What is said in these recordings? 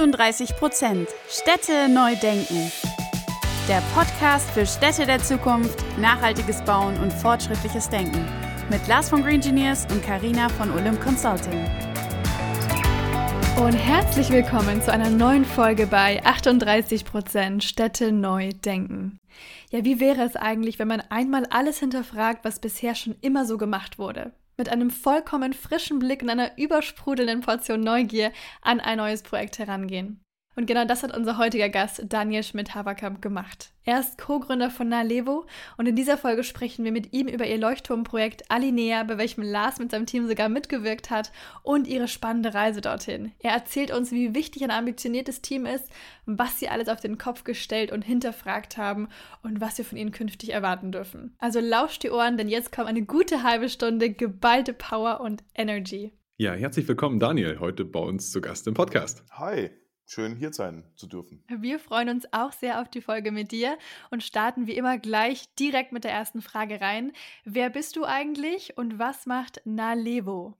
38 Prozent Städte neu denken. Der Podcast für Städte der Zukunft, nachhaltiges Bauen und fortschrittliches Denken. Mit Lars von Green Engineers und Karina von Olymp Consulting. Und herzlich willkommen zu einer neuen Folge bei 38 Prozent Städte neu denken. Ja, wie wäre es eigentlich, wenn man einmal alles hinterfragt, was bisher schon immer so gemacht wurde? Mit einem vollkommen frischen Blick und einer übersprudelnden Portion Neugier an ein neues Projekt herangehen. Und genau das hat unser heutiger Gast Daniel Schmidt-Haberkamp gemacht. Er ist Co-Gründer von Nalevo und in dieser Folge sprechen wir mit ihm über ihr Leuchtturmprojekt Alinea, bei welchem Lars mit seinem Team sogar mitgewirkt hat und ihre spannende Reise dorthin. Er erzählt uns, wie wichtig ein ambitioniertes Team ist, was sie alles auf den Kopf gestellt und hinterfragt haben und was wir von ihnen künftig erwarten dürfen. Also lauscht die Ohren, denn jetzt kommt eine gute halbe Stunde geballte Power und Energy. Ja, herzlich willkommen, Daniel, heute bei uns zu Gast im Podcast. Hi schön hier sein zu dürfen. Wir freuen uns auch sehr auf die Folge mit dir und starten wie immer gleich direkt mit der ersten Frage rein. Wer bist du eigentlich und was macht Nalevo?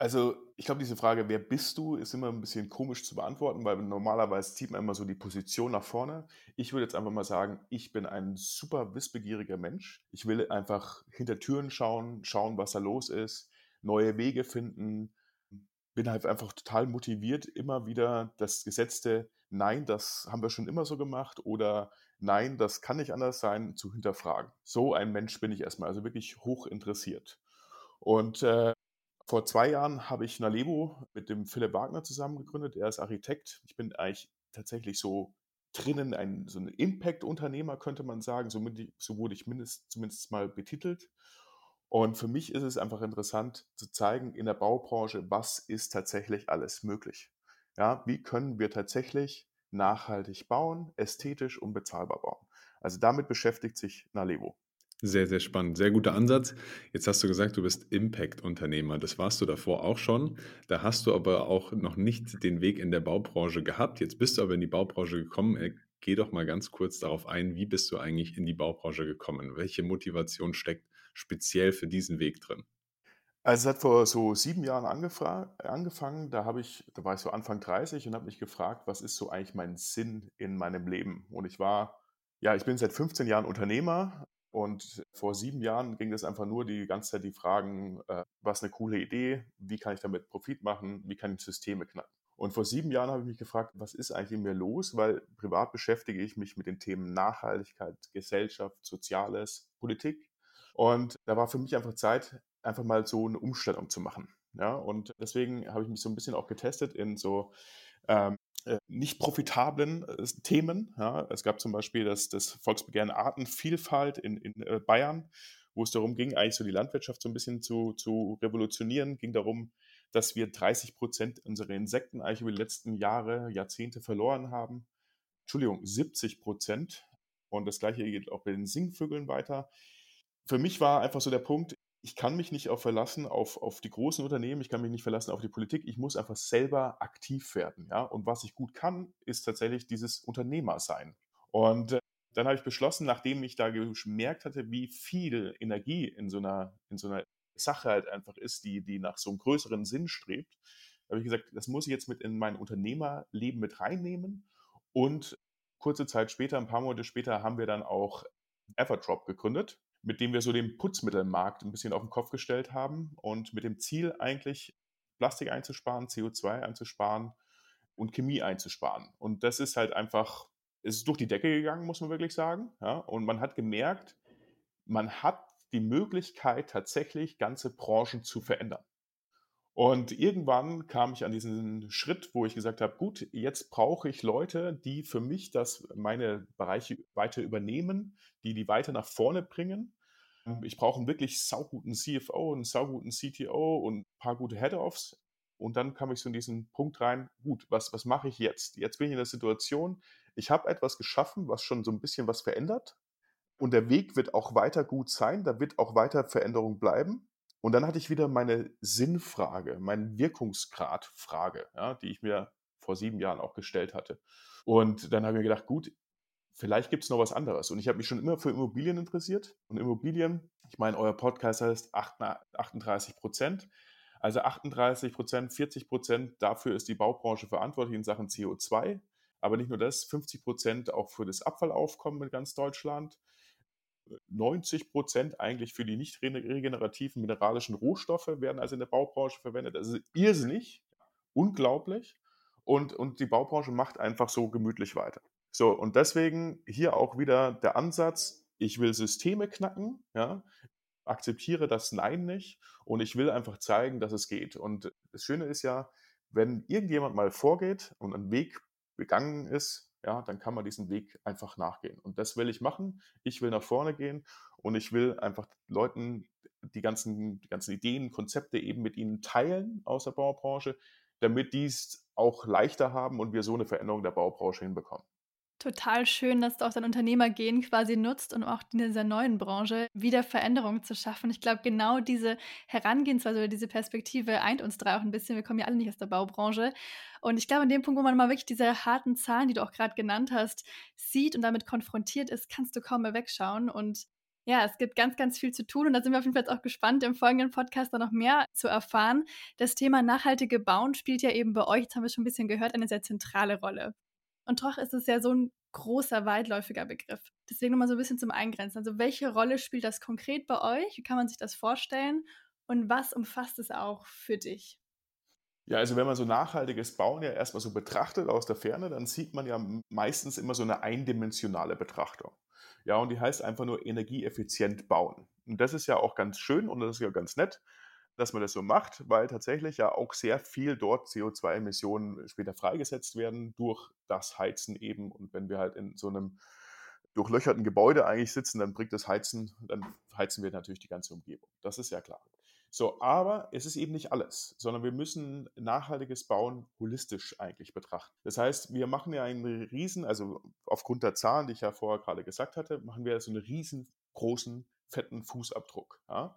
Also, ich glaube, diese Frage, wer bist du, ist immer ein bisschen komisch zu beantworten, weil normalerweise zieht man immer so die Position nach vorne. Ich würde jetzt einfach mal sagen, ich bin ein super wissbegieriger Mensch. Ich will einfach hinter Türen schauen, schauen, was da los ist, neue Wege finden, bin halt einfach total motiviert, immer wieder das gesetzte Nein, das haben wir schon immer so gemacht oder Nein, das kann nicht anders sein, zu hinterfragen. So ein Mensch bin ich erstmal, also wirklich hoch interessiert. Und äh, vor zwei Jahren habe ich Nalevo mit dem Philipp Wagner zusammen gegründet. Er ist Architekt. Ich bin eigentlich tatsächlich so drinnen ein, so ein Impact-Unternehmer, könnte man sagen. So, so wurde ich mindest, zumindest mal betitelt. Und für mich ist es einfach interessant zu zeigen in der Baubranche, was ist tatsächlich alles möglich. Ja, wie können wir tatsächlich nachhaltig bauen, ästhetisch und bezahlbar bauen? Also damit beschäftigt sich Nalevo. Sehr, sehr spannend. Sehr guter Ansatz. Jetzt hast du gesagt, du bist Impact-Unternehmer. Das warst du davor auch schon. Da hast du aber auch noch nicht den Weg in der Baubranche gehabt. Jetzt bist du aber in die Baubranche gekommen. Äh, geh doch mal ganz kurz darauf ein, wie bist du eigentlich in die Baubranche gekommen? Welche Motivation steckt speziell für diesen Weg drin? Also es hat vor so sieben Jahren angefangen, da habe ich, da war ich so Anfang 30 und habe mich gefragt, was ist so eigentlich mein Sinn in meinem Leben? Und ich war, ja, ich bin seit 15 Jahren Unternehmer und vor sieben Jahren ging es einfach nur die ganze Zeit die Fragen, äh, was eine coole Idee, wie kann ich damit Profit machen, wie kann ich Systeme knacken? Und vor sieben Jahren habe ich mich gefragt, was ist eigentlich in mir los? Weil privat beschäftige ich mich mit den Themen Nachhaltigkeit, Gesellschaft, Soziales, Politik. Und da war für mich einfach Zeit, einfach mal so eine Umstellung zu machen. Ja, und deswegen habe ich mich so ein bisschen auch getestet in so ähm, äh, nicht profitablen äh, Themen. Ja. Es gab zum Beispiel das, das Volksbegehren Artenvielfalt in, in äh, Bayern, wo es darum ging, eigentlich so die Landwirtschaft so ein bisschen zu, zu revolutionieren. Ging darum, dass wir 30 Prozent unserer Insekten eigentlich über die letzten Jahre, Jahrzehnte verloren haben. Entschuldigung, 70 Prozent. Und das gleiche geht auch bei den Singvögeln weiter für mich war einfach so der Punkt, ich kann mich nicht auf verlassen auf, auf die großen Unternehmen, ich kann mich nicht verlassen auf die Politik, ich muss einfach selber aktiv werden. Ja? Und was ich gut kann, ist tatsächlich dieses Unternehmer sein. Und äh, dann habe ich beschlossen, nachdem ich da gemerkt hatte, wie viel Energie in so einer, in so einer Sache halt einfach ist, die, die nach so einem größeren Sinn strebt, habe ich gesagt, das muss ich jetzt mit in mein Unternehmerleben mit reinnehmen. Und kurze Zeit später, ein paar Monate später, haben wir dann auch Everdrop gegründet mit dem wir so den Putzmittelmarkt ein bisschen auf den Kopf gestellt haben und mit dem Ziel eigentlich Plastik einzusparen, CO2 einzusparen und Chemie einzusparen. Und das ist halt einfach, es ist durch die Decke gegangen, muss man wirklich sagen. Ja? Und man hat gemerkt, man hat die Möglichkeit, tatsächlich ganze Branchen zu verändern. Und irgendwann kam ich an diesen Schritt, wo ich gesagt habe, gut, jetzt brauche ich Leute, die für mich das meine Bereiche weiter übernehmen, die die weiter nach vorne bringen. Ich brauche einen wirklich sauguten CFO, einen sauguten CTO und ein paar gute Head-Offs. Und dann kam ich so in diesen Punkt rein, gut, was, was mache ich jetzt? Jetzt bin ich in der Situation, ich habe etwas geschaffen, was schon so ein bisschen was verändert. Und der Weg wird auch weiter gut sein, da wird auch weiter Veränderung bleiben. Und dann hatte ich wieder meine Sinnfrage, meine Wirkungsgradfrage, ja, die ich mir vor sieben Jahren auch gestellt hatte. Und dann habe ich mir gedacht, gut, vielleicht gibt es noch was anderes. Und ich habe mich schon immer für Immobilien interessiert. Und Immobilien, ich meine, euer Podcast heißt 38 Prozent. Also 38 Prozent, 40 Prozent, dafür ist die Baubranche verantwortlich in Sachen CO2. Aber nicht nur das, 50 Prozent auch für das Abfallaufkommen in ganz Deutschland. 90 Prozent eigentlich für die nicht regenerativen mineralischen Rohstoffe werden also in der Baubranche verwendet. Das ist irrsinnig, unglaublich. Und, und die Baubranche macht einfach so gemütlich weiter. So, und deswegen hier auch wieder der Ansatz, ich will Systeme knacken, ja, akzeptiere das Nein nicht und ich will einfach zeigen, dass es geht. Und das Schöne ist ja, wenn irgendjemand mal vorgeht und einen Weg begangen ist, ja, dann kann man diesen Weg einfach nachgehen. Und das will ich machen. Ich will nach vorne gehen und ich will einfach Leuten die ganzen, die ganzen Ideen, Konzepte eben mit ihnen teilen aus der Baubranche, damit die es auch leichter haben und wir so eine Veränderung der Baubranche hinbekommen total schön, dass du auch dein Unternehmergehen quasi nutzt, um auch in dieser neuen Branche wieder Veränderungen zu schaffen. Ich glaube, genau diese Herangehensweise oder diese Perspektive eint uns drei auch ein bisschen. Wir kommen ja alle nicht aus der Baubranche. Und ich glaube, in dem Punkt, wo man mal wirklich diese harten Zahlen, die du auch gerade genannt hast, sieht und damit konfrontiert ist, kannst du kaum mehr wegschauen. Und ja, es gibt ganz, ganz viel zu tun und da sind wir auf jeden Fall auch gespannt, im folgenden Podcast da noch mehr zu erfahren. Das Thema nachhaltige Bauen spielt ja eben bei euch, jetzt haben wir schon ein bisschen gehört, eine sehr zentrale Rolle. Und doch ist es ja so ein großer, weitläufiger Begriff. Deswegen nochmal so ein bisschen zum Eingrenzen. Also welche Rolle spielt das konkret bei euch? Wie kann man sich das vorstellen? Und was umfasst es auch für dich? Ja, also wenn man so nachhaltiges Bauen ja erstmal so betrachtet aus der Ferne, dann sieht man ja meistens immer so eine eindimensionale Betrachtung. Ja, und die heißt einfach nur energieeffizient bauen. Und das ist ja auch ganz schön und das ist ja ganz nett dass man das so macht, weil tatsächlich ja auch sehr viel dort CO2-Emissionen später freigesetzt werden durch das Heizen eben. Und wenn wir halt in so einem durchlöcherten Gebäude eigentlich sitzen, dann bringt das Heizen, dann heizen wir natürlich die ganze Umgebung. Das ist ja klar. So, aber es ist eben nicht alles, sondern wir müssen nachhaltiges Bauen holistisch eigentlich betrachten. Das heißt, wir machen ja einen riesen, also aufgrund der Zahlen, die ich ja vorher gerade gesagt hatte, machen wir so einen riesengroßen, fetten Fußabdruck. Ja?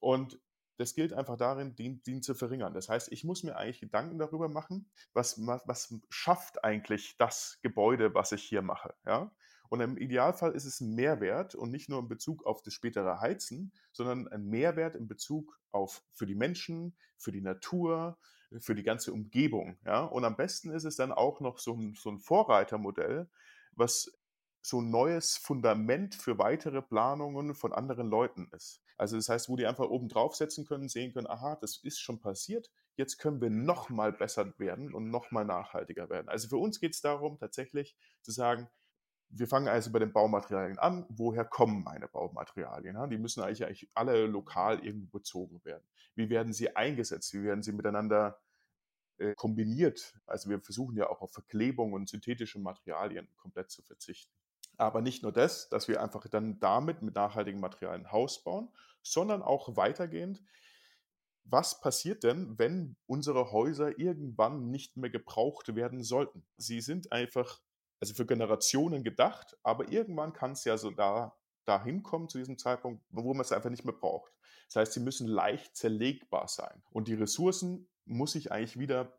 Und das gilt einfach darin, den, den, zu verringern. Das heißt, ich muss mir eigentlich Gedanken darüber machen, was, was schafft eigentlich das Gebäude, was ich hier mache. Ja? Und im Idealfall ist es ein Mehrwert und nicht nur in Bezug auf das spätere Heizen, sondern ein Mehrwert in Bezug auf für die Menschen, für die Natur, für die ganze Umgebung. Ja? Und am besten ist es dann auch noch so ein, so ein Vorreitermodell, was so ein neues Fundament für weitere Planungen von anderen Leuten ist. Also das heißt, wo die einfach oben draufsetzen können, sehen können, aha, das ist schon passiert, jetzt können wir noch mal besser werden und noch mal nachhaltiger werden. Also für uns geht es darum, tatsächlich zu sagen, wir fangen also bei den Baumaterialien an. Woher kommen meine Baumaterialien? Die müssen eigentlich, eigentlich alle lokal irgendwo bezogen werden. Wie werden sie eingesetzt? Wie werden sie miteinander äh, kombiniert? Also wir versuchen ja auch auf Verklebung und synthetische Materialien komplett zu verzichten. Aber nicht nur das, dass wir einfach dann damit mit nachhaltigen Materialien ein Haus bauen, sondern auch weitergehend, was passiert denn, wenn unsere Häuser irgendwann nicht mehr gebraucht werden sollten? Sie sind einfach, also für Generationen gedacht, aber irgendwann kann es ja so da, dahin kommen zu diesem Zeitpunkt, wo man es einfach nicht mehr braucht. Das heißt, sie müssen leicht zerlegbar sein und die Ressourcen muss ich eigentlich wieder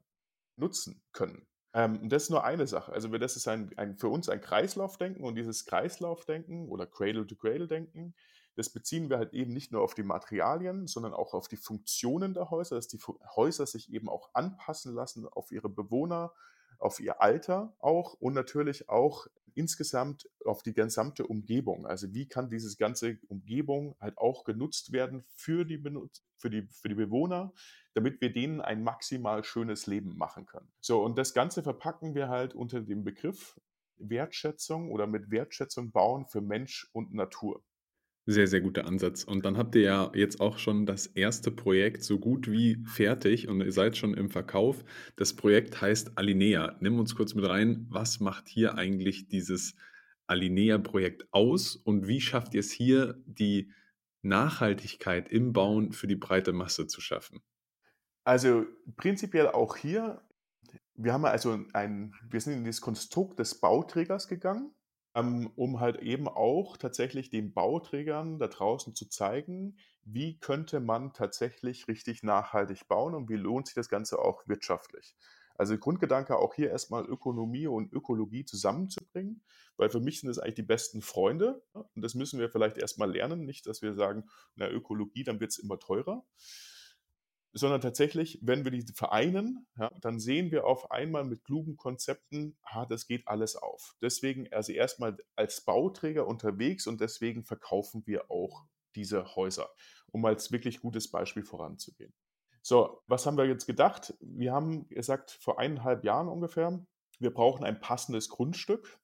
nutzen können. Ähm, das ist nur eine Sache. Also das ist ein, ein, für uns ein Kreislaufdenken und dieses Kreislaufdenken oder Cradle-to-Cradle-Denken, das beziehen wir halt eben nicht nur auf die Materialien, sondern auch auf die Funktionen der Häuser, dass die Häuser sich eben auch anpassen lassen auf ihre Bewohner, auf ihr Alter auch und natürlich auch insgesamt auf die gesamte Umgebung. Also wie kann diese ganze Umgebung halt auch genutzt werden für die, Benutz für die, für die Bewohner, damit wir denen ein maximal schönes Leben machen können. So, und das Ganze verpacken wir halt unter dem Begriff Wertschätzung oder mit Wertschätzung bauen für Mensch und Natur. Sehr, sehr guter Ansatz. Und dann habt ihr ja jetzt auch schon das erste Projekt so gut wie fertig und ihr seid schon im Verkauf. Das Projekt heißt Alinea. Nimm uns kurz mit rein. Was macht hier eigentlich dieses Alinea-Projekt aus und wie schafft ihr es hier, die Nachhaltigkeit im Bauen für die breite Masse zu schaffen? Also prinzipiell auch hier, wir haben also ein, wir sind in das Konstrukt des Bauträgers gegangen um halt eben auch tatsächlich den Bauträgern da draußen zu zeigen, wie könnte man tatsächlich richtig nachhaltig bauen und wie lohnt sich das Ganze auch wirtschaftlich. Also Grundgedanke auch hier erstmal Ökonomie und Ökologie zusammenzubringen, weil für mich sind das eigentlich die besten Freunde und das müssen wir vielleicht erstmal lernen, nicht, dass wir sagen, na Ökologie, dann wird es immer teurer. Sondern tatsächlich, wenn wir die vereinen, ja, dann sehen wir auf einmal mit klugen Konzepten, ah, das geht alles auf. Deswegen also erstmal als Bauträger unterwegs und deswegen verkaufen wir auch diese Häuser, um als wirklich gutes Beispiel voranzugehen. So, was haben wir jetzt gedacht? Wir haben gesagt, vor eineinhalb Jahren ungefähr, wir brauchen ein passendes Grundstück.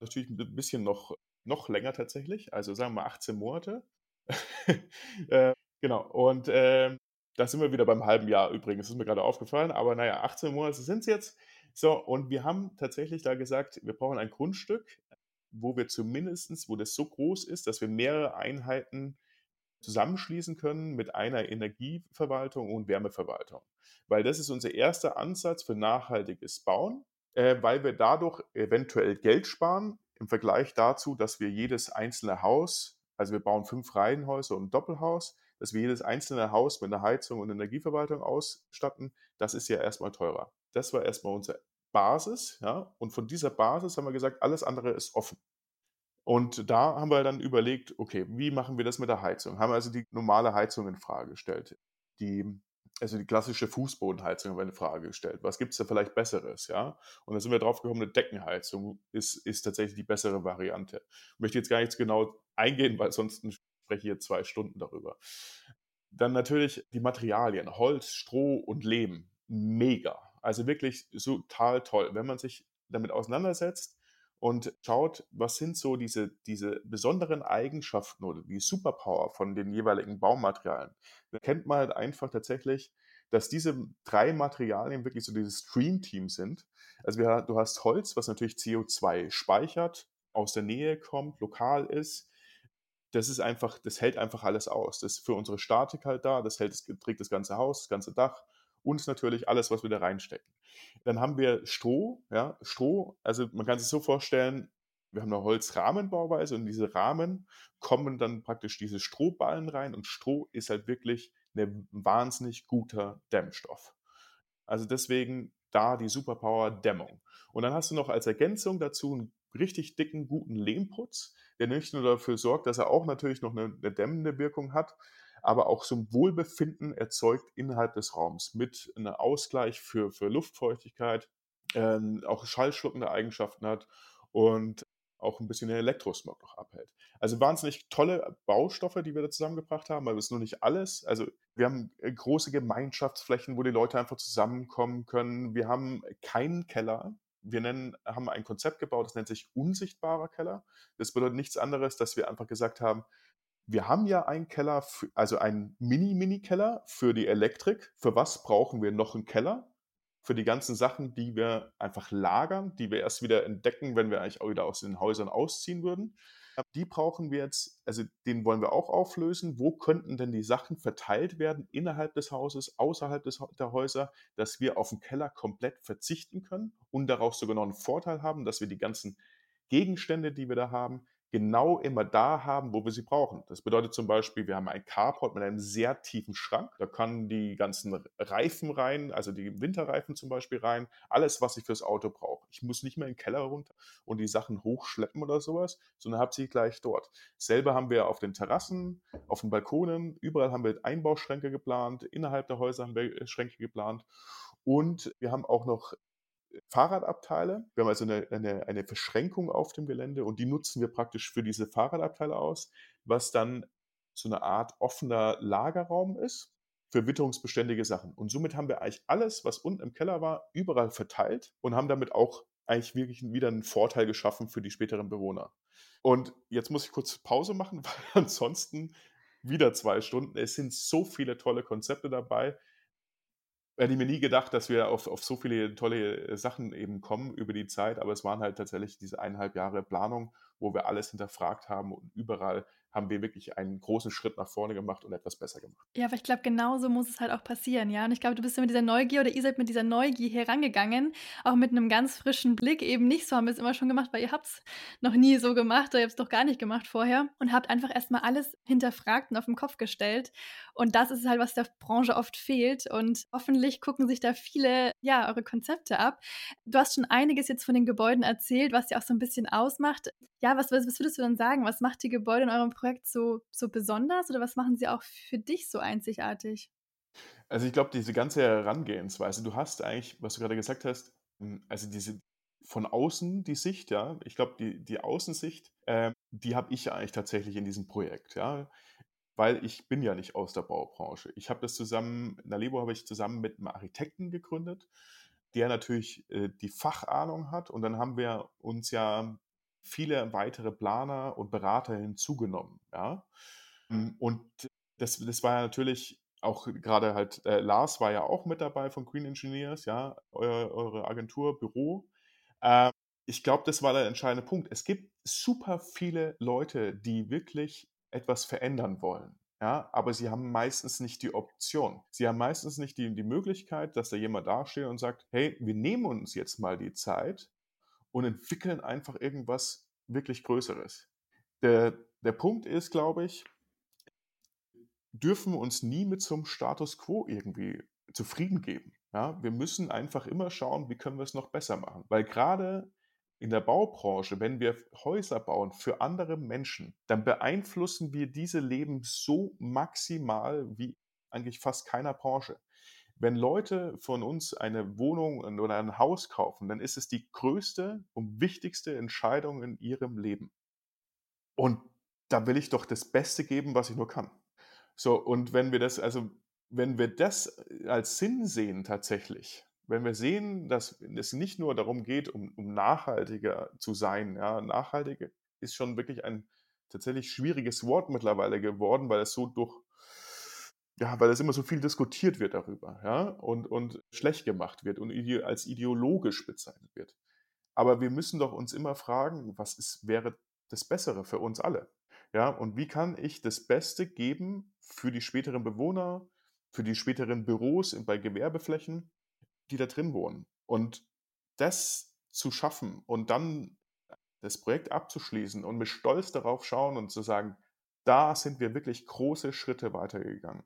Natürlich ein bisschen noch, noch länger tatsächlich, also sagen wir mal 18 Monate. äh, genau, und äh, da sind wir wieder beim halben Jahr übrigens, ist mir gerade aufgefallen, aber naja, 18 Monate sind es jetzt. So, und wir haben tatsächlich da gesagt, wir brauchen ein Grundstück, wo wir zumindestens, wo das so groß ist, dass wir mehrere Einheiten zusammenschließen können mit einer Energieverwaltung und Wärmeverwaltung. Weil das ist unser erster Ansatz für nachhaltiges Bauen, äh, weil wir dadurch eventuell Geld sparen im Vergleich dazu, dass wir jedes einzelne Haus, also wir bauen fünf Reihenhäuser und ein Doppelhaus, dass wir jedes einzelne Haus mit einer Heizung und Energieverwaltung ausstatten, das ist ja erstmal teurer. Das war erstmal unsere Basis, ja, und von dieser Basis haben wir gesagt, alles andere ist offen. Und da haben wir dann überlegt, okay, wie machen wir das mit der Heizung? Haben also die normale Heizung in Frage gestellt. Die, also die klassische Fußbodenheizung haben wir in Frage gestellt. Was gibt es da vielleicht Besseres, ja? Und da sind wir drauf gekommen, eine Deckenheizung ist, ist tatsächlich die bessere Variante. Ich möchte jetzt gar nicht genau eingehen, weil sonst spreche hier zwei Stunden darüber. Dann natürlich die Materialien, Holz, Stroh und Lehm. Mega. Also wirklich total toll. Wenn man sich damit auseinandersetzt und schaut, was sind so diese, diese besonderen Eigenschaften oder die Superpower von den jeweiligen Baumaterialien, dann kennt man halt einfach tatsächlich, dass diese drei Materialien wirklich so dieses Stream-Team sind. Also wir, du hast Holz, was natürlich CO2 speichert, aus der Nähe kommt, lokal ist, das ist einfach, das hält einfach alles aus. Das ist für unsere Statik halt da, das hält, trägt das ganze Haus, das ganze Dach und natürlich alles, was wir da reinstecken. Dann haben wir Stroh, ja, Stroh, also man kann sich so vorstellen, wir haben eine Holzrahmenbauweise und diese Rahmen kommen dann praktisch diese Strohballen rein und Stroh ist halt wirklich ein wahnsinnig guter Dämmstoff. Also deswegen da die Superpower Dämmung. Und dann hast du noch als Ergänzung dazu einen richtig dicken, guten Lehmputz, der nicht nur dafür sorgt, dass er auch natürlich noch eine, eine dämmende Wirkung hat, aber auch so ein Wohlbefinden erzeugt innerhalb des Raums mit einem Ausgleich für, für Luftfeuchtigkeit, äh, auch schallschluckende Eigenschaften hat und auch ein bisschen den Elektrosmog noch abhält. Also wahnsinnig tolle Baustoffe, die wir da zusammengebracht haben, aber es ist nur nicht alles. Also wir haben äh, große Gemeinschaftsflächen, wo die Leute einfach zusammenkommen können. Wir haben keinen Keller. Wir nennen, haben ein Konzept gebaut, das nennt sich unsichtbarer Keller. Das bedeutet nichts anderes, dass wir einfach gesagt haben, wir haben ja einen Keller, für, also einen Mini-Mini-Keller für die Elektrik. Für was brauchen wir noch einen Keller? Für die ganzen Sachen, die wir einfach lagern, die wir erst wieder entdecken, wenn wir eigentlich auch wieder aus den Häusern ausziehen würden. Die brauchen wir jetzt, also den wollen wir auch auflösen. Wo könnten denn die Sachen verteilt werden innerhalb des Hauses, außerhalb des, der Häuser, dass wir auf den Keller komplett verzichten können und daraus sogar noch einen Vorteil haben, dass wir die ganzen Gegenstände, die wir da haben, genau immer da haben, wo wir sie brauchen. Das bedeutet zum Beispiel, wir haben ein Carport mit einem sehr tiefen Schrank. Da kann die ganzen Reifen rein, also die Winterreifen zum Beispiel rein, alles, was ich fürs Auto brauche. Ich muss nicht mehr in den Keller runter und die Sachen hochschleppen oder sowas, sondern habe sie gleich dort. Selber haben wir auf den Terrassen, auf den Balkonen, überall haben wir Einbauschränke geplant, innerhalb der Häuser haben wir Schränke geplant und wir haben auch noch Fahrradabteile. Wir haben also eine, eine, eine Verschränkung auf dem Gelände und die nutzen wir praktisch für diese Fahrradabteile aus, was dann so eine Art offener Lagerraum ist für witterungsbeständige Sachen. Und somit haben wir eigentlich alles, was unten im Keller war, überall verteilt und haben damit auch eigentlich wirklich wieder einen Vorteil geschaffen für die späteren Bewohner. Und jetzt muss ich kurz Pause machen, weil ansonsten wieder zwei Stunden. Es sind so viele tolle Konzepte dabei hätte ich mir nie gedacht, dass wir auf, auf so viele tolle äh, Sachen eben kommen über die Zeit, aber es waren halt tatsächlich diese eineinhalb Jahre Planung, wo wir alles hinterfragt haben und überall haben wir wirklich einen großen Schritt nach vorne gemacht und etwas besser gemacht. Ja, aber ich glaube, genauso muss es halt auch passieren, ja. Und ich glaube, du bist ja mit dieser Neugier oder ihr seid mit dieser Neugier herangegangen, auch mit einem ganz frischen Blick. Eben nicht so haben wir es immer schon gemacht, weil ihr habt es noch nie so gemacht oder ihr habt es doch gar nicht gemacht vorher und habt einfach erstmal alles hinterfragt und auf den Kopf gestellt. Und das ist halt, was der Branche oft fehlt. Und hoffentlich gucken sich da viele, ja, eure Konzepte ab. Du hast schon einiges jetzt von den Gebäuden erzählt, was ja auch so ein bisschen ausmacht. Ja, was, was würdest du dann sagen? Was macht die Gebäude in eurem Projekt so, so besonders oder was machen sie auch für dich so einzigartig? Also ich glaube, diese ganze Herangehensweise, du hast eigentlich, was du gerade gesagt hast, hm, also diese von außen die Sicht, ja, ich glaube, die, die Außensicht, äh, die habe ich eigentlich tatsächlich in diesem Projekt, ja, weil ich bin ja nicht aus der Baubranche. Ich habe das zusammen, Nalebo habe ich zusammen mit einem Architekten gegründet, der natürlich äh, die Fachahnung hat und dann haben wir uns ja viele weitere Planer und Berater hinzugenommen, ja. Hm, und das, das war ja natürlich auch gerade halt, äh, Lars war ja auch mit dabei von Green Engineers, ja, eure, eure Agentur, Büro. Äh, ich glaube, das war der entscheidende Punkt. Es gibt super viele Leute, die wirklich etwas verändern wollen. Ja, aber sie haben meistens nicht die Option. Sie haben meistens nicht die, die Möglichkeit, dass da jemand dasteht und sagt, hey, wir nehmen uns jetzt mal die Zeit und entwickeln einfach irgendwas wirklich Größeres. Der, der Punkt ist, glaube ich, dürfen uns nie mit so einem Status quo irgendwie zufrieden geben. Ja, wir müssen einfach immer schauen, wie können wir es noch besser machen. Weil gerade in der Baubranche, wenn wir Häuser bauen für andere Menschen, dann beeinflussen wir diese Leben so maximal wie eigentlich fast keiner Branche. Wenn Leute von uns eine Wohnung oder ein Haus kaufen, dann ist es die größte und wichtigste Entscheidung in ihrem Leben. Und da will ich doch das Beste geben, was ich nur kann. So, und wenn wir das, also wenn wir das äh, als Sinn sehen tatsächlich, wenn wir sehen, dass es nicht nur darum geht, um, um nachhaltiger zu sein, ja, nachhaltig ist schon wirklich ein tatsächlich schwieriges Wort mittlerweile geworden, weil es so durch, ja, weil es immer so viel diskutiert wird darüber, ja, und, und schlecht gemacht wird und als ideologisch bezeichnet wird. Aber wir müssen doch uns immer fragen, was ist, wäre das Bessere für uns alle? Ja, und wie kann ich das Beste geben für die späteren Bewohner, für die späteren Büros bei Gewerbeflächen, die da drin wohnen? Und das zu schaffen und dann das Projekt abzuschließen und mit Stolz darauf schauen und zu sagen, da sind wir wirklich große Schritte weitergegangen.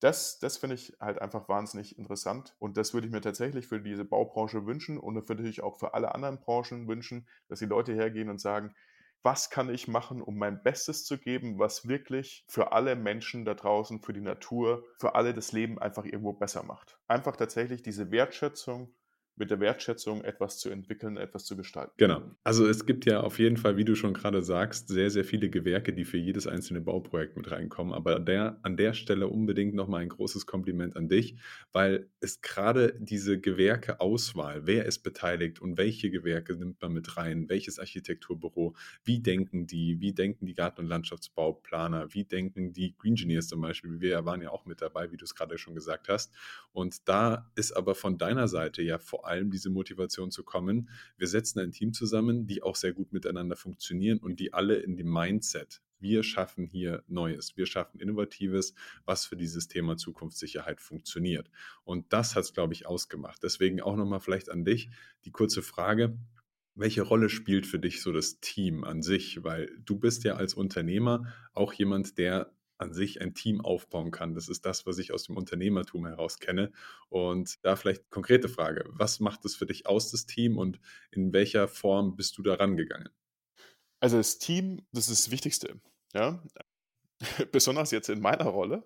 Das, das finde ich halt einfach wahnsinnig interessant und das würde ich mir tatsächlich für diese Baubranche wünschen und natürlich auch für alle anderen Branchen wünschen, dass die Leute hergehen und sagen, was kann ich machen, um mein Bestes zu geben, was wirklich für alle Menschen da draußen, für die Natur, für alle das Leben einfach irgendwo besser macht. Einfach tatsächlich diese Wertschätzung mit der Wertschätzung etwas zu entwickeln, etwas zu gestalten. Genau. Also es gibt ja auf jeden Fall, wie du schon gerade sagst, sehr, sehr viele Gewerke, die für jedes einzelne Bauprojekt mit reinkommen. Aber der, an der Stelle unbedingt nochmal ein großes Kompliment an dich, weil es gerade diese Gewerkeauswahl, wer ist beteiligt und welche Gewerke nimmt man mit rein, welches Architekturbüro, wie denken die, wie denken die Garten- und Landschaftsbauplaner, wie denken die Green Engineers zum Beispiel, wir waren ja auch mit dabei, wie du es gerade schon gesagt hast. Und da ist aber von deiner Seite ja vor allem diese Motivation zu kommen. Wir setzen ein Team zusammen, die auch sehr gut miteinander funktionieren und die alle in dem Mindset wir schaffen hier Neues, wir schaffen Innovatives, was für dieses Thema Zukunftssicherheit funktioniert. Und das hat es, glaube ich, ausgemacht. Deswegen auch nochmal vielleicht an dich die kurze Frage, welche Rolle spielt für dich so das Team an sich? Weil du bist ja als Unternehmer auch jemand, der an sich ein Team aufbauen kann. Das ist das, was ich aus dem Unternehmertum heraus kenne. Und da vielleicht konkrete Frage, was macht es für dich aus, das Team und in welcher Form bist du da rangegangen? Also das Team, das ist das Wichtigste. Ja? Besonders jetzt in meiner Rolle.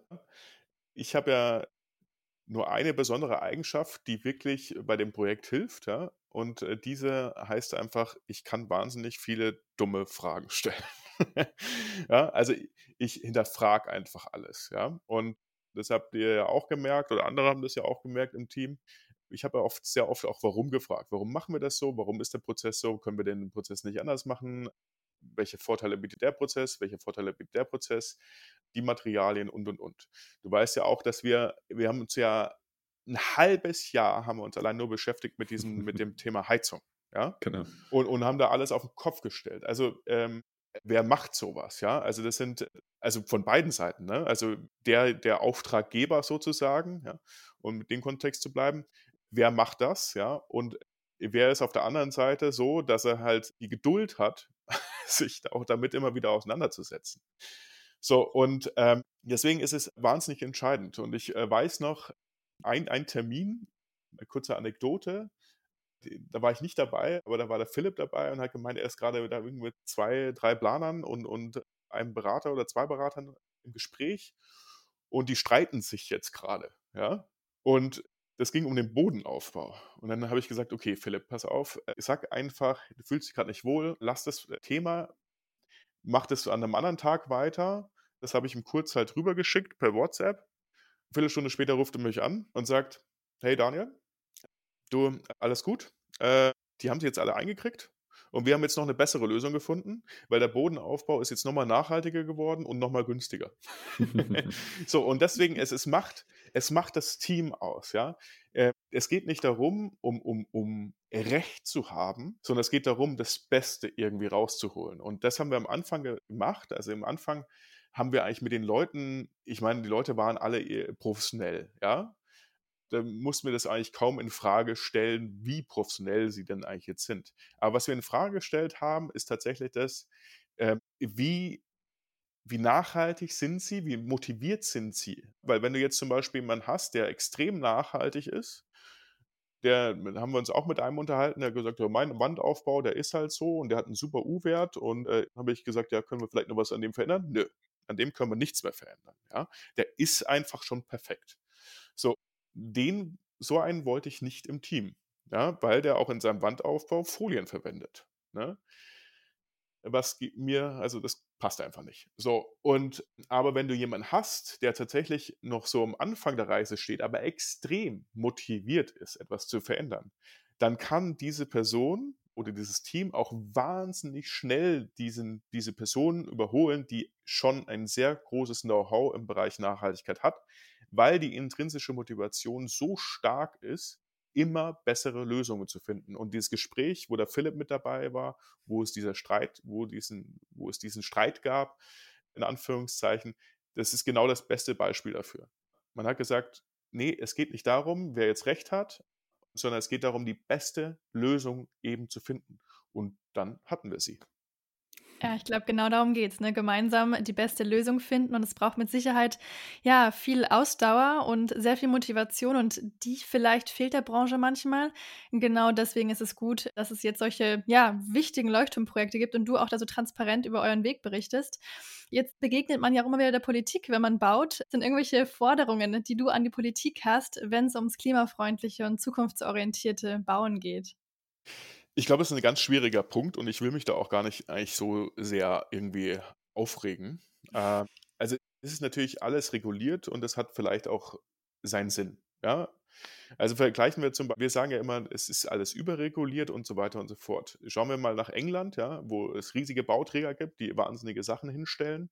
Ich habe ja nur eine besondere Eigenschaft, die wirklich bei dem Projekt hilft. Ja? Und äh, diese heißt einfach, ich kann wahnsinnig viele dumme Fragen stellen. ja, also ich hinterfrage einfach alles. Ja, und das habt ihr ja auch gemerkt oder andere haben das ja auch gemerkt im Team. Ich habe ja oft, sehr oft auch warum gefragt. Warum machen wir das so? Warum ist der Prozess so? Können wir den Prozess nicht anders machen? Welche Vorteile bietet der Prozess? Welche Vorteile bietet der Prozess? Die Materialien und, und, und. Du weißt ja auch, dass wir, wir haben uns ja ein halbes Jahr haben wir uns allein nur beschäftigt mit diesem, mit dem Thema Heizung. Ja, genau. Und, und haben da alles auf den Kopf gestellt. Also ähm, wer macht sowas, ja? Also das sind, also von beiden Seiten, ne? Also der, der Auftraggeber sozusagen, ja, um mit dem Kontext zu bleiben, wer macht das, ja? Und wer ist auf der anderen Seite so, dass er halt die Geduld hat, sich auch damit immer wieder auseinanderzusetzen. So, und ähm, deswegen ist es wahnsinnig entscheidend. Und ich äh, weiß noch, ein, ein Termin, eine kurze Anekdote, da war ich nicht dabei, aber da war der Philipp dabei und hat gemeint, er ist gerade da irgendwie mit zwei, drei Planern und, und einem Berater oder zwei Beratern im Gespräch und die streiten sich jetzt gerade. ja. Und das ging um den Bodenaufbau. Und dann habe ich gesagt, okay, Philipp, pass auf, sag einfach, du fühlst dich gerade nicht wohl, lass das Thema, mach das an einem anderen Tag weiter. Das habe ich ihm kurz halt rübergeschickt per WhatsApp. Viertelstunde später ruft er mich an und sagt, hey Daniel, du, alles gut? Äh, die haben sie jetzt alle eingekriegt. Und wir haben jetzt noch eine bessere Lösung gefunden, weil der Bodenaufbau ist jetzt nochmal nachhaltiger geworden und nochmal günstiger. so, und deswegen, es, es, macht, es macht das Team aus, ja. Äh, es geht nicht darum, um, um, um Recht zu haben, sondern es geht darum, das Beste irgendwie rauszuholen. Und das haben wir am Anfang gemacht. Also im Anfang haben wir eigentlich mit den Leuten, ich meine, die Leute waren alle äh, professionell, ja da muss mir das eigentlich kaum in Frage stellen, wie professionell sie denn eigentlich jetzt sind. Aber was wir in Frage gestellt haben, ist tatsächlich das, äh, wie, wie nachhaltig sind sie, wie motiviert sind sie. Weil wenn du jetzt zum Beispiel jemanden hast, der extrem nachhaltig ist, der haben wir uns auch mit einem unterhalten, der hat gesagt, ja, mein Wandaufbau, der ist halt so und der hat einen super U-Wert und äh, habe ich gesagt, ja, können wir vielleicht noch was an dem verändern? Nö, an dem können wir nichts mehr verändern. Ja? Der ist einfach schon perfekt. So, den, so einen wollte ich nicht im Team, ja, weil der auch in seinem Wandaufbau Folien verwendet. Ne? Was mir, also das passt einfach nicht. So, und aber wenn du jemanden hast, der tatsächlich noch so am Anfang der Reise steht, aber extrem motiviert ist, etwas zu verändern, dann kann diese Person oder dieses Team auch wahnsinnig schnell diesen, diese Person überholen, die schon ein sehr großes Know-how im Bereich Nachhaltigkeit hat, weil die intrinsische Motivation so stark ist, immer bessere Lösungen zu finden. Und dieses Gespräch, wo der Philipp mit dabei war, wo es dieser Streit, wo, diesen, wo es diesen Streit gab, in Anführungszeichen, das ist genau das beste Beispiel dafür. Man hat gesagt, nee, es geht nicht darum, wer jetzt recht hat, sondern es geht darum, die beste Lösung eben zu finden. Und dann hatten wir sie. Ja, ich glaube, genau darum geht es, ne? Gemeinsam die beste Lösung finden. Und es braucht mit Sicherheit ja viel Ausdauer und sehr viel Motivation. Und die vielleicht fehlt der Branche manchmal. Genau deswegen ist es gut, dass es jetzt solche ja, wichtigen Leuchtturmprojekte gibt und du auch da so transparent über euren Weg berichtest. Jetzt begegnet man ja auch immer wieder der Politik, wenn man baut. Das sind irgendwelche Forderungen, die du an die Politik hast, wenn es ums klimafreundliche und zukunftsorientierte Bauen geht? Ich glaube, es ist ein ganz schwieriger Punkt und ich will mich da auch gar nicht eigentlich so sehr irgendwie aufregen. Äh, also es ist natürlich alles reguliert und es hat vielleicht auch seinen Sinn. Ja, also vergleichen wir zum Beispiel, wir sagen ja immer, es ist alles überreguliert und so weiter und so fort. Schauen wir mal nach England, ja, wo es riesige Bauträger gibt, die wahnsinnige Sachen hinstellen,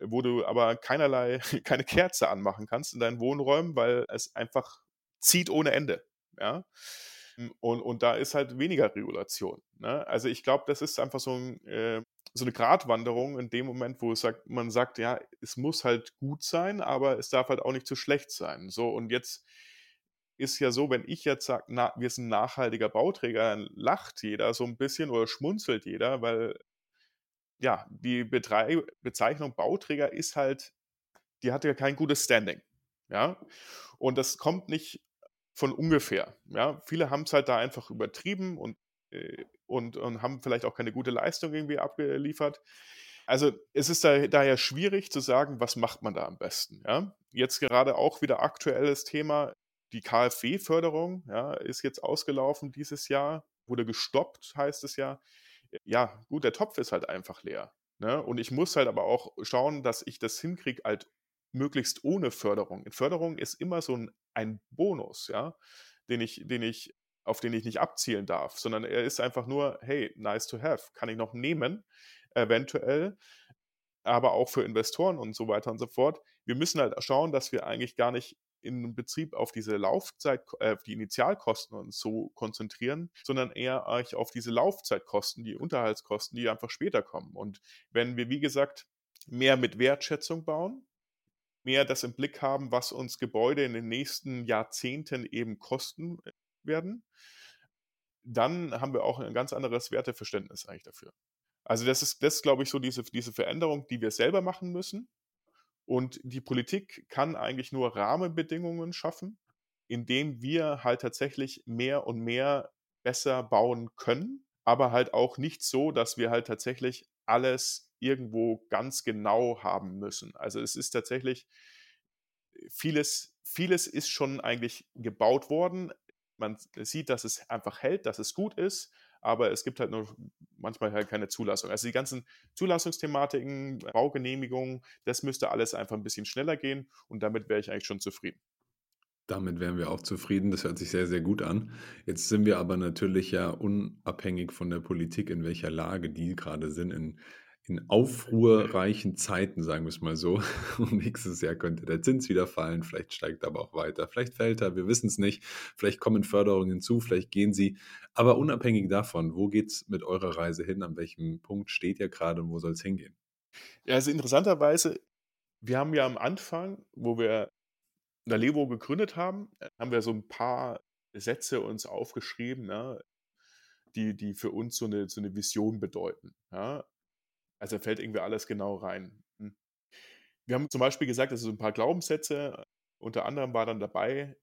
wo du aber keinerlei, keine Kerze anmachen kannst in deinen Wohnräumen, weil es einfach zieht ohne Ende. Ja. Und, und da ist halt weniger Regulation. Ne? Also ich glaube, das ist einfach so, ein, äh, so eine Gratwanderung in dem Moment, wo sagt, man sagt, ja, es muss halt gut sein, aber es darf halt auch nicht zu schlecht sein. So, und jetzt ist ja so, wenn ich jetzt sage, wir sind nachhaltiger Bauträger, dann lacht jeder so ein bisschen oder schmunzelt jeder, weil ja, die Betrei Bezeichnung Bauträger ist halt, die hat ja kein gutes Standing. Ja, und das kommt nicht von ungefähr. Ja, viele haben es halt da einfach übertrieben und, äh, und, und haben vielleicht auch keine gute Leistung irgendwie abgeliefert. Also es ist da, daher schwierig zu sagen, was macht man da am besten. Ja? Jetzt gerade auch wieder aktuelles Thema, die KfW-Förderung ja, ist jetzt ausgelaufen dieses Jahr, wurde gestoppt, heißt es ja. Ja, gut, der Topf ist halt einfach leer. Ne? Und ich muss halt aber auch schauen, dass ich das hinkriege, halt möglichst ohne Förderung. In Förderung ist immer so ein, ein Bonus, ja, den ich, den ich, auf den ich nicht abzielen darf, sondern er ist einfach nur, hey, nice to have, kann ich noch nehmen, eventuell, aber auch für Investoren und so weiter und so fort. Wir müssen halt schauen, dass wir eigentlich gar nicht in Betrieb auf diese Laufzeit, äh, die Initialkosten und so konzentrieren, sondern eher auf diese Laufzeitkosten, die Unterhaltskosten, die einfach später kommen. Und wenn wir, wie gesagt, mehr mit Wertschätzung bauen, mehr das im Blick haben, was uns Gebäude in den nächsten Jahrzehnten eben kosten äh, werden, dann haben wir auch ein ganz anderes Werteverständnis eigentlich dafür. Also das ist, das ist glaube ich, so diese, diese Veränderung, die wir selber machen müssen. Und die Politik kann eigentlich nur Rahmenbedingungen schaffen, indem wir halt tatsächlich mehr und mehr besser bauen können, aber halt auch nicht so, dass wir halt tatsächlich alles irgendwo ganz genau haben müssen. Also es ist tatsächlich vieles, vieles ist schon eigentlich gebaut worden. Man sieht, dass es einfach hält, dass es gut ist, aber es gibt halt nur manchmal halt keine Zulassung. Also die ganzen Zulassungsthematiken, Baugenehmigungen, das müsste alles einfach ein bisschen schneller gehen und damit wäre ich eigentlich schon zufrieden. Damit wären wir auch zufrieden. Das hört sich sehr, sehr gut an. Jetzt sind wir aber natürlich ja unabhängig von der Politik, in welcher Lage die gerade sind, in in aufruhrreichen Zeiten, sagen wir es mal so. Und nächstes Jahr könnte der Zins wieder fallen, vielleicht steigt er aber auch weiter, vielleicht fällt er, wir wissen es nicht, vielleicht kommen Förderungen hinzu, vielleicht gehen sie. Aber unabhängig davon, wo geht es mit eurer Reise hin? An welchem Punkt steht ihr gerade und wo soll es hingehen? Ja, also interessanterweise, wir haben ja am Anfang, wo wir Nalevo gegründet haben, haben wir so ein paar Sätze uns aufgeschrieben, ne, die, die für uns so eine, so eine Vision bedeuten. Ja. Also fällt irgendwie alles genau rein. Hm. Wir haben zum Beispiel gesagt, also so ein paar Glaubenssätze, unter anderem war dann dabei,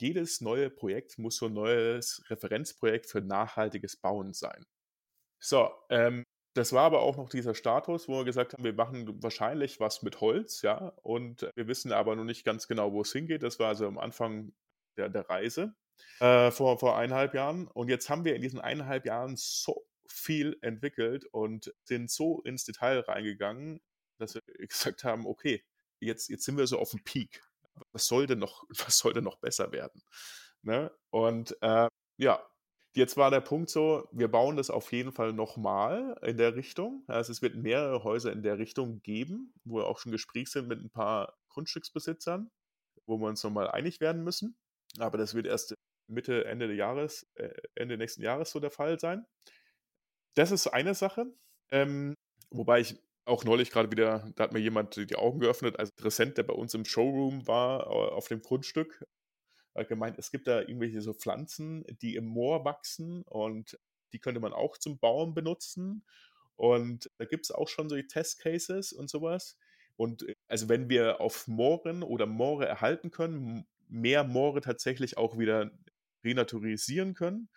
jedes neue Projekt muss so ein neues Referenzprojekt für nachhaltiges Bauen sein. So, ähm, das war aber auch noch dieser Status, wo wir gesagt haben, wir machen wahrscheinlich was mit Holz, ja, und wir wissen aber noch nicht ganz genau, wo es hingeht. Das war also am Anfang der, der Reise äh, vor, vor eineinhalb Jahren. Und jetzt haben wir in diesen eineinhalb Jahren so viel entwickelt und sind so ins Detail reingegangen, dass wir gesagt haben, okay, jetzt, jetzt sind wir so auf dem Peak. Was sollte noch, was sollte noch besser werden? Ne? Und äh, ja, jetzt war der Punkt so, wir bauen das auf jeden Fall nochmal in der Richtung. Also es wird mehrere Häuser in der Richtung geben, wo wir auch schon Gespräch sind mit ein paar Grundstücksbesitzern, wo wir uns nochmal einig werden müssen. Aber das wird erst Mitte, Ende des Jahres, äh, Ende nächsten Jahres so der Fall sein. Das ist eine Sache. Ähm, wobei ich auch neulich gerade wieder, da hat mir jemand die Augen geöffnet, als Interessent, der bei uns im Showroom war, auf dem Grundstück, hat gemeint, es gibt da irgendwelche so Pflanzen, die im Moor wachsen und die könnte man auch zum Bauen benutzen. Und da gibt es auch schon so die Testcases und sowas. Und äh, also wenn wir auf Mooren oder Moore erhalten können, mehr Moore tatsächlich auch wieder renaturisieren können,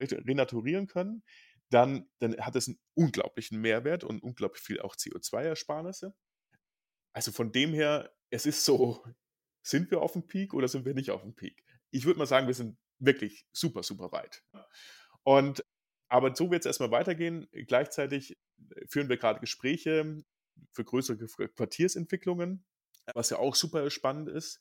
renaturieren können, dann, dann hat es einen unglaublichen Mehrwert und unglaublich viel auch CO2-Ersparnisse. Also von dem her, es ist so, sind wir auf dem Peak oder sind wir nicht auf dem Peak? Ich würde mal sagen, wir sind wirklich super, super weit. Und aber so wird es erstmal weitergehen. Gleichzeitig äh, führen wir gerade Gespräche für größere Quartiersentwicklungen, was ja auch super spannend ist,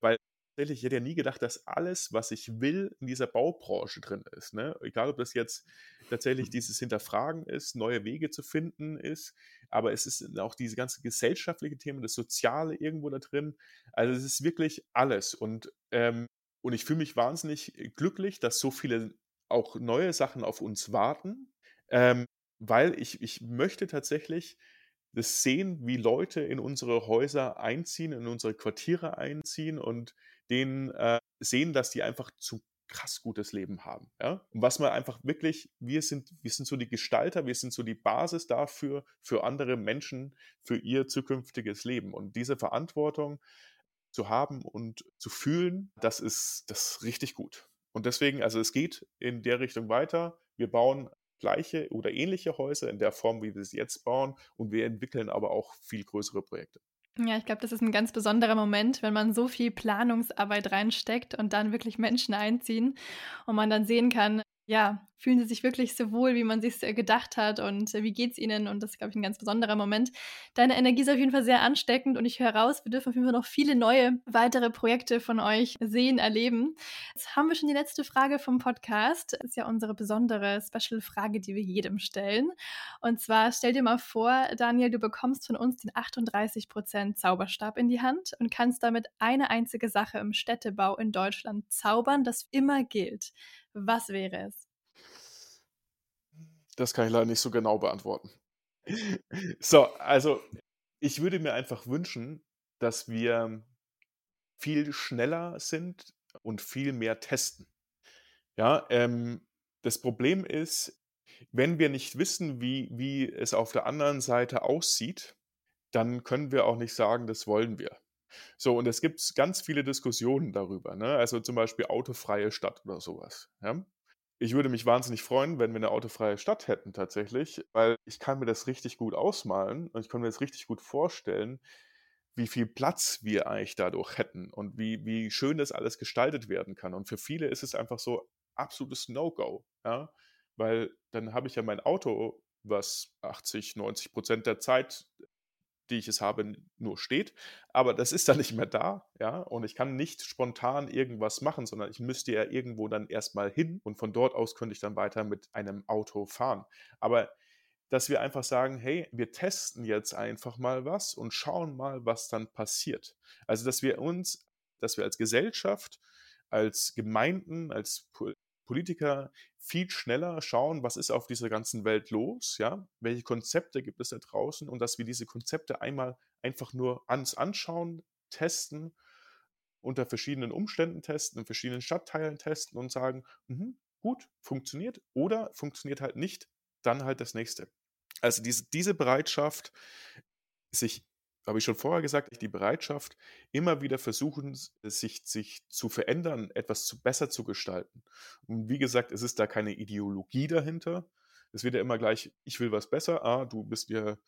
weil tatsächlich, ich hätte ja nie gedacht, dass alles, was ich will, in dieser Baubranche drin ist. Ne? Egal, ob das jetzt tatsächlich dieses Hinterfragen ist, neue Wege zu finden ist, aber es ist auch diese ganze gesellschaftliche Themen, das Soziale irgendwo da drin. Also es ist wirklich alles. Und, ähm, und ich fühle mich wahnsinnig glücklich, dass so viele auch neue Sachen auf uns warten, ähm, weil ich, ich möchte tatsächlich das sehen, wie Leute in unsere Häuser einziehen, in unsere Quartiere einziehen und denen äh, sehen, dass die einfach zu krass gutes Leben haben. Ja? Und was man einfach wirklich, wir sind, wir sind so die Gestalter, wir sind so die Basis dafür, für andere Menschen, für ihr zukünftiges Leben. Und diese Verantwortung zu haben und zu fühlen, das ist, das ist richtig gut. Und deswegen, also es geht in der Richtung weiter. Wir bauen gleiche oder ähnliche Häuser in der Form, wie wir sie jetzt bauen. Und wir entwickeln aber auch viel größere Projekte. Ja, ich glaube, das ist ein ganz besonderer Moment, wenn man so viel Planungsarbeit reinsteckt und dann wirklich Menschen einziehen und man dann sehen kann, ja, fühlen sie sich wirklich so wohl, wie man sich gedacht hat und wie geht es ihnen? Und das ist, glaube ich, ein ganz besonderer Moment. Deine Energie ist auf jeden Fall sehr ansteckend und ich höre raus, wir dürfen auf jeden Fall noch viele neue weitere Projekte von euch sehen, erleben. Jetzt haben wir schon die letzte Frage vom Podcast. Das ist ja unsere besondere Special-Frage, die wir jedem stellen. Und zwar stell dir mal vor, Daniel, du bekommst von uns den 38% Zauberstab in die Hand und kannst damit eine einzige Sache im Städtebau in Deutschland zaubern, das immer gilt. Was wäre es? Das kann ich leider nicht so genau beantworten. So, also ich würde mir einfach wünschen, dass wir viel schneller sind und viel mehr testen. Ja, ähm, das Problem ist, wenn wir nicht wissen, wie, wie es auf der anderen Seite aussieht, dann können wir auch nicht sagen, das wollen wir. So, und es gibt ganz viele Diskussionen darüber, ne? Also zum Beispiel autofreie Stadt oder sowas. Ja? Ich würde mich wahnsinnig freuen, wenn wir eine autofreie Stadt hätten tatsächlich, weil ich kann mir das richtig gut ausmalen und ich kann mir das richtig gut vorstellen, wie viel Platz wir eigentlich dadurch hätten und wie, wie schön das alles gestaltet werden kann. Und für viele ist es einfach so absolutes No-Go, ja, weil dann habe ich ja mein Auto, was 80, 90 Prozent der Zeit die ich es habe, nur steht. Aber das ist dann nicht mehr da, ja. Und ich kann nicht spontan irgendwas machen, sondern ich müsste ja irgendwo dann erstmal hin und von dort aus könnte ich dann weiter mit einem Auto fahren. Aber dass wir einfach sagen, hey, wir testen jetzt einfach mal was und schauen mal, was dann passiert. Also, dass wir uns, dass wir als Gesellschaft, als Gemeinden, als Politiker viel schneller schauen, was ist auf dieser ganzen Welt los, ja, welche Konzepte gibt es da draußen und dass wir diese Konzepte einmal einfach nur ans anschauen, testen, unter verschiedenen Umständen testen, in verschiedenen Stadtteilen testen und sagen, mh, gut, funktioniert oder funktioniert halt nicht, dann halt das nächste. Also diese, diese Bereitschaft, sich habe ich schon vorher gesagt, die Bereitschaft, immer wieder versuchen, sich, sich zu verändern, etwas zu, besser zu gestalten. Und wie gesagt, es ist da keine Ideologie dahinter. Es wird ja immer gleich, ich will was besser, ah, du bist ja,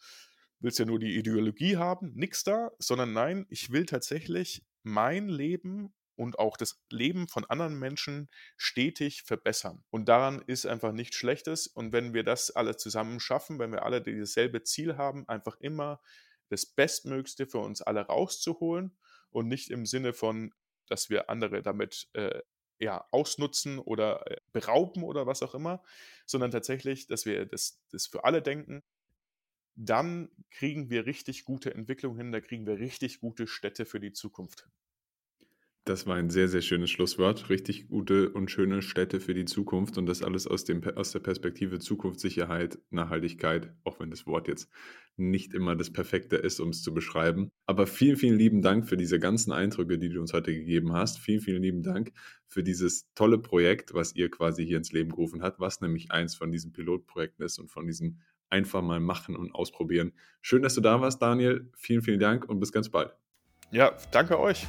willst ja nur die Ideologie haben, nix da, sondern nein, ich will tatsächlich mein Leben und auch das Leben von anderen Menschen stetig verbessern. Und daran ist einfach nichts Schlechtes. Und wenn wir das alle zusammen schaffen, wenn wir alle dasselbe Ziel haben, einfach immer das Bestmöglichste für uns alle rauszuholen und nicht im Sinne von, dass wir andere damit äh, ja, ausnutzen oder äh, berauben oder was auch immer, sondern tatsächlich, dass wir das, das für alle denken. Dann kriegen wir richtig gute Entwicklung hin, da kriegen wir richtig gute Städte für die Zukunft. Das war ein sehr, sehr schönes Schlusswort. Richtig gute und schöne Städte für die Zukunft und das alles aus, dem, aus der Perspektive Zukunftssicherheit, Nachhaltigkeit, auch wenn das Wort jetzt nicht immer das Perfekte ist, um es zu beschreiben. Aber vielen, vielen lieben Dank für diese ganzen Eindrücke, die du uns heute gegeben hast. Vielen, vielen lieben Dank für dieses tolle Projekt, was ihr quasi hier ins Leben gerufen habt, was nämlich eins von diesen Pilotprojekten ist und von diesem einfach mal machen und ausprobieren. Schön, dass du da warst, Daniel. Vielen, vielen Dank und bis ganz bald. Ja, danke euch.